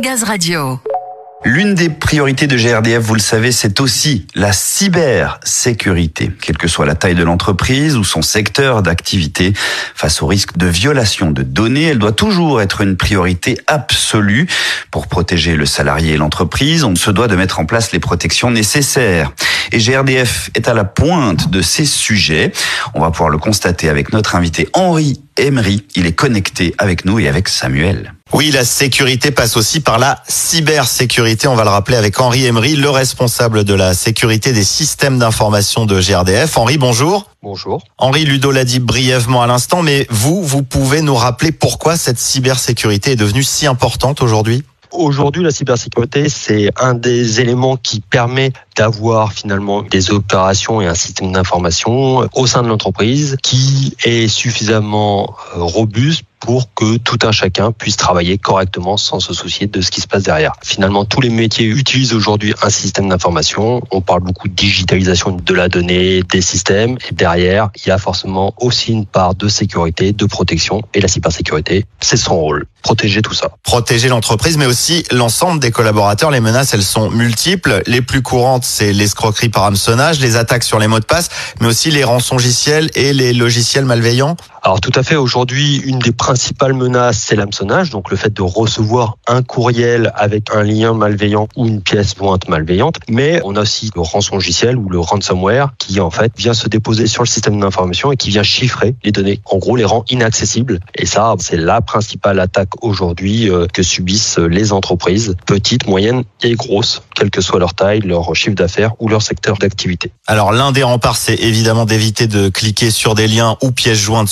Gaz Radio. L'une des priorités de GRDF, vous le savez, c'est aussi la cybersécurité. Quelle que soit la taille de l'entreprise ou son secteur d'activité, face au risque de violation de données, elle doit toujours être une priorité absolue. Pour protéger le salarié et l'entreprise, on se doit de mettre en place les protections nécessaires. Et GRDF est à la pointe de ces sujets. On va pouvoir le constater avec notre invité Henri Emery. Il est connecté avec nous et avec Samuel. Oui, la sécurité passe aussi par la cybersécurité. On va le rappeler avec Henri Emery, le responsable de la sécurité des systèmes d'information de GRDF. Henri, bonjour. Bonjour. Henri Ludo l'a dit brièvement à l'instant, mais vous, vous pouvez nous rappeler pourquoi cette cybersécurité est devenue si importante aujourd'hui? Aujourd'hui, la cybersécurité, c'est un des éléments qui permet d'avoir finalement des opérations et un système d'information au sein de l'entreprise qui est suffisamment euh, robuste pour que tout un chacun puisse travailler correctement sans se soucier de ce qui se passe derrière. Finalement, tous les métiers utilisent aujourd'hui un système d'information. On parle beaucoup de digitalisation de la donnée, des systèmes. Et derrière, il y a forcément aussi une part de sécurité, de protection. Et la cybersécurité, c'est son rôle. Protéger tout ça. Protéger l'entreprise, mais aussi l'ensemble des collaborateurs. Les menaces, elles sont multiples. Les plus courantes, c'est l'escroquerie par hameçonnage, les attaques sur les mots de passe, mais aussi les rançongiciels et les logiciels malveillants. Alors tout à fait, aujourd'hui, une des principales menaces, c'est l'hameçonnage, donc le fait de recevoir un courriel avec un lien malveillant ou une pièce jointe malveillante. Mais on a aussi le rançongiciel ou le ransomware qui en fait vient se déposer sur le système d'information et qui vient chiffrer les données. En gros, les rend inaccessibles. Et ça, c'est la principale attaque aujourd'hui euh, que subissent les entreprises, petites, moyennes et grosses, quelle que soit leur taille, leur chiffre d'affaires ou leur secteur d'activité. Alors l'un des remparts, c'est évidemment d'éviter de cliquer sur des liens ou pièces jointes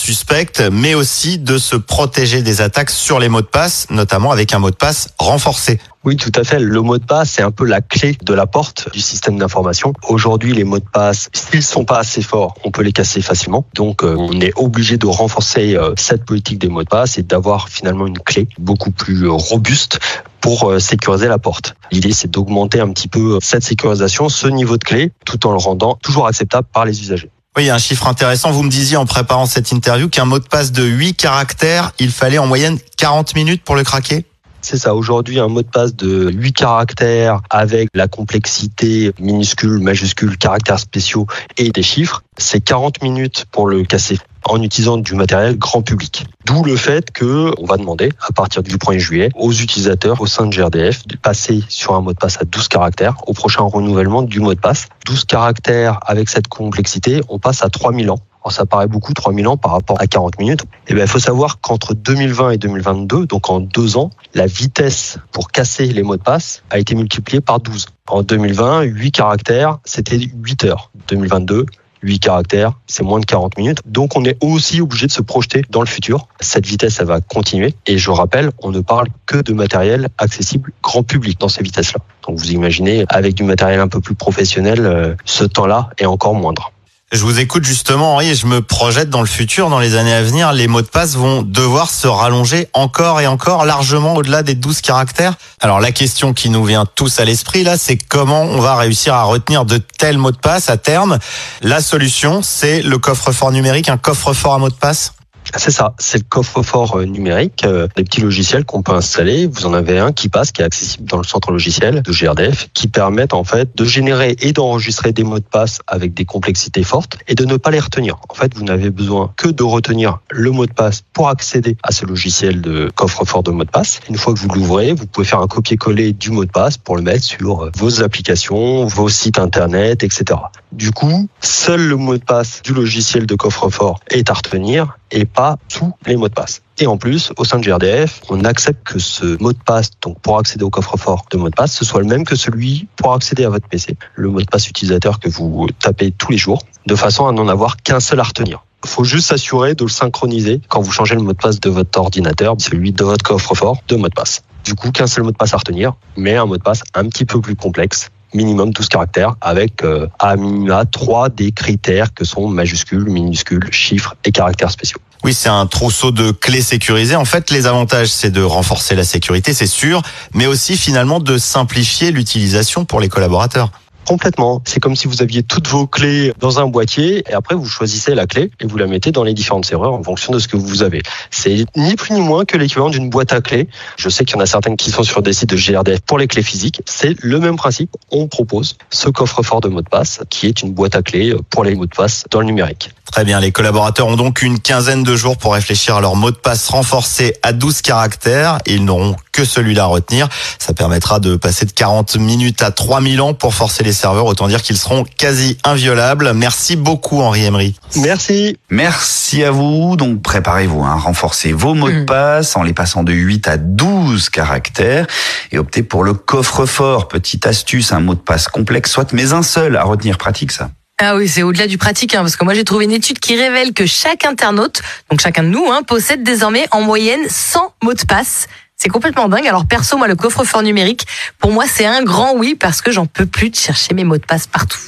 mais aussi de se protéger des attaques sur les mots de passe, notamment avec un mot de passe renforcé. Oui, tout à fait. Le mot de passe, c'est un peu la clé de la porte du système d'information. Aujourd'hui, les mots de passe, s'ils sont pas assez forts, on peut les casser facilement. Donc, euh, on est obligé de renforcer euh, cette politique des mots de passe et d'avoir finalement une clé beaucoup plus euh, robuste pour sécuriser la porte. L'idée, c'est d'augmenter un petit peu cette sécurisation, ce niveau de clé, tout en le rendant toujours acceptable par les usagers. Oui, il y a un chiffre intéressant. Vous me disiez en préparant cette interview qu'un mot de passe de 8 caractères, il fallait en moyenne 40 minutes pour le craquer? C'est ça. Aujourd'hui, un mot de passe de 8 caractères avec la complexité minuscule, majuscule, caractères spéciaux et des chiffres, c'est 40 minutes pour le casser en utilisant du matériel grand public. D'où le fait que on va demander à partir du 1er juillet aux utilisateurs au sein de GRDF de passer sur un mot de passe à 12 caractères au prochain renouvellement du mot de passe. 12 caractères avec cette complexité, on passe à 3000 ans. Alors ça paraît beaucoup 3000 ans par rapport à 40 minutes. Et eh bien il faut savoir qu'entre 2020 et 2022, donc en deux ans, la vitesse pour casser les mots de passe a été multipliée par 12. En 2020, 8 caractères, c'était 8 heures. 2022, 8 caractères, c'est moins de 40 minutes. Donc on est aussi obligé de se projeter dans le futur. Cette vitesse, elle va continuer. Et je rappelle, on ne parle que de matériel accessible grand public dans ces vitesses-là. Donc vous imaginez, avec du matériel un peu plus professionnel, euh, ce temps-là est encore moindre. Je vous écoute justement, Henri, et je me projette dans le futur, dans les années à venir. Les mots de passe vont devoir se rallonger encore et encore, largement au-delà des 12 caractères. Alors la question qui nous vient tous à l'esprit, là, c'est comment on va réussir à retenir de tels mots de passe à terme? La solution, c'est le coffre-fort numérique, un coffre-fort à mots de passe? C'est ça, c'est le coffre-fort euh, numérique, euh, des petits logiciels qu'on peut installer. Vous en avez un qui passe, qui est accessible dans le centre logiciel de GRDF, qui permettent en fait de générer et d'enregistrer des mots de passe avec des complexités fortes et de ne pas les retenir. En fait, vous n'avez besoin que de retenir le mot de passe pour accéder à ce logiciel de coffre-fort de mots de passe. Une fois que vous l'ouvrez, vous pouvez faire un copier-coller du mot de passe pour le mettre sur euh, vos applications, vos sites internet, etc. Du coup, seul le mot de passe du logiciel de coffre-fort est à retenir et pas tous les mots de passe. Et en plus, au sein de GRDF, on accepte que ce mot de passe, donc pour accéder au coffre-fort de mot de passe, ce soit le même que celui pour accéder à votre PC. Le mot de passe utilisateur que vous tapez tous les jours, de façon à n'en avoir qu'un seul à retenir. Faut juste s'assurer de le synchroniser quand vous changez le mot de passe de votre ordinateur, celui de votre coffre-fort de mot de passe. Du coup, qu'un seul mot de passe à retenir, mais un mot de passe un petit peu plus complexe minimum 12 caractères avec euh, à minima trois des critères que sont majuscules, minuscules, chiffres et caractères spéciaux. Oui, c'est un trousseau de clés sécurisées. En fait, les avantages, c'est de renforcer la sécurité, c'est sûr, mais aussi finalement de simplifier l'utilisation pour les collaborateurs. Complètement. C'est comme si vous aviez toutes vos clés dans un boîtier et après vous choisissez la clé et vous la mettez dans les différentes serrures en fonction de ce que vous avez. C'est ni plus ni moins que l'équivalent d'une boîte à clés. Je sais qu'il y en a certaines qui sont sur des sites de GRDF pour les clés physiques. C'est le même principe. On propose ce coffre-fort de mot de passe qui est une boîte à clés pour les mots de passe dans le numérique. Très bien, les collaborateurs ont donc une quinzaine de jours pour réfléchir à leur mot de passe renforcé à 12 caractères. Ils n'auront que celui-là à retenir. Ça permettra de passer de 40 minutes à 3000 ans pour forcer les serveurs. Autant dire qu'ils seront quasi inviolables. Merci beaucoup Henri Emery. Merci. Merci à vous. Donc préparez-vous à hein. renforcer vos mots de passe en les passant de 8 à 12 caractères et optez pour le coffre-fort. Petite astuce, un mot de passe complexe soit mais un seul à retenir. Pratique ça. Ah oui, c'est au-delà du pratique, hein, parce que moi j'ai trouvé une étude qui révèle que chaque internaute, donc chacun de nous, hein, possède désormais en moyenne 100 mots de passe. C'est complètement dingue. Alors perso, moi le coffre-fort numérique, pour moi c'est un grand oui parce que j'en peux plus de chercher mes mots de passe partout.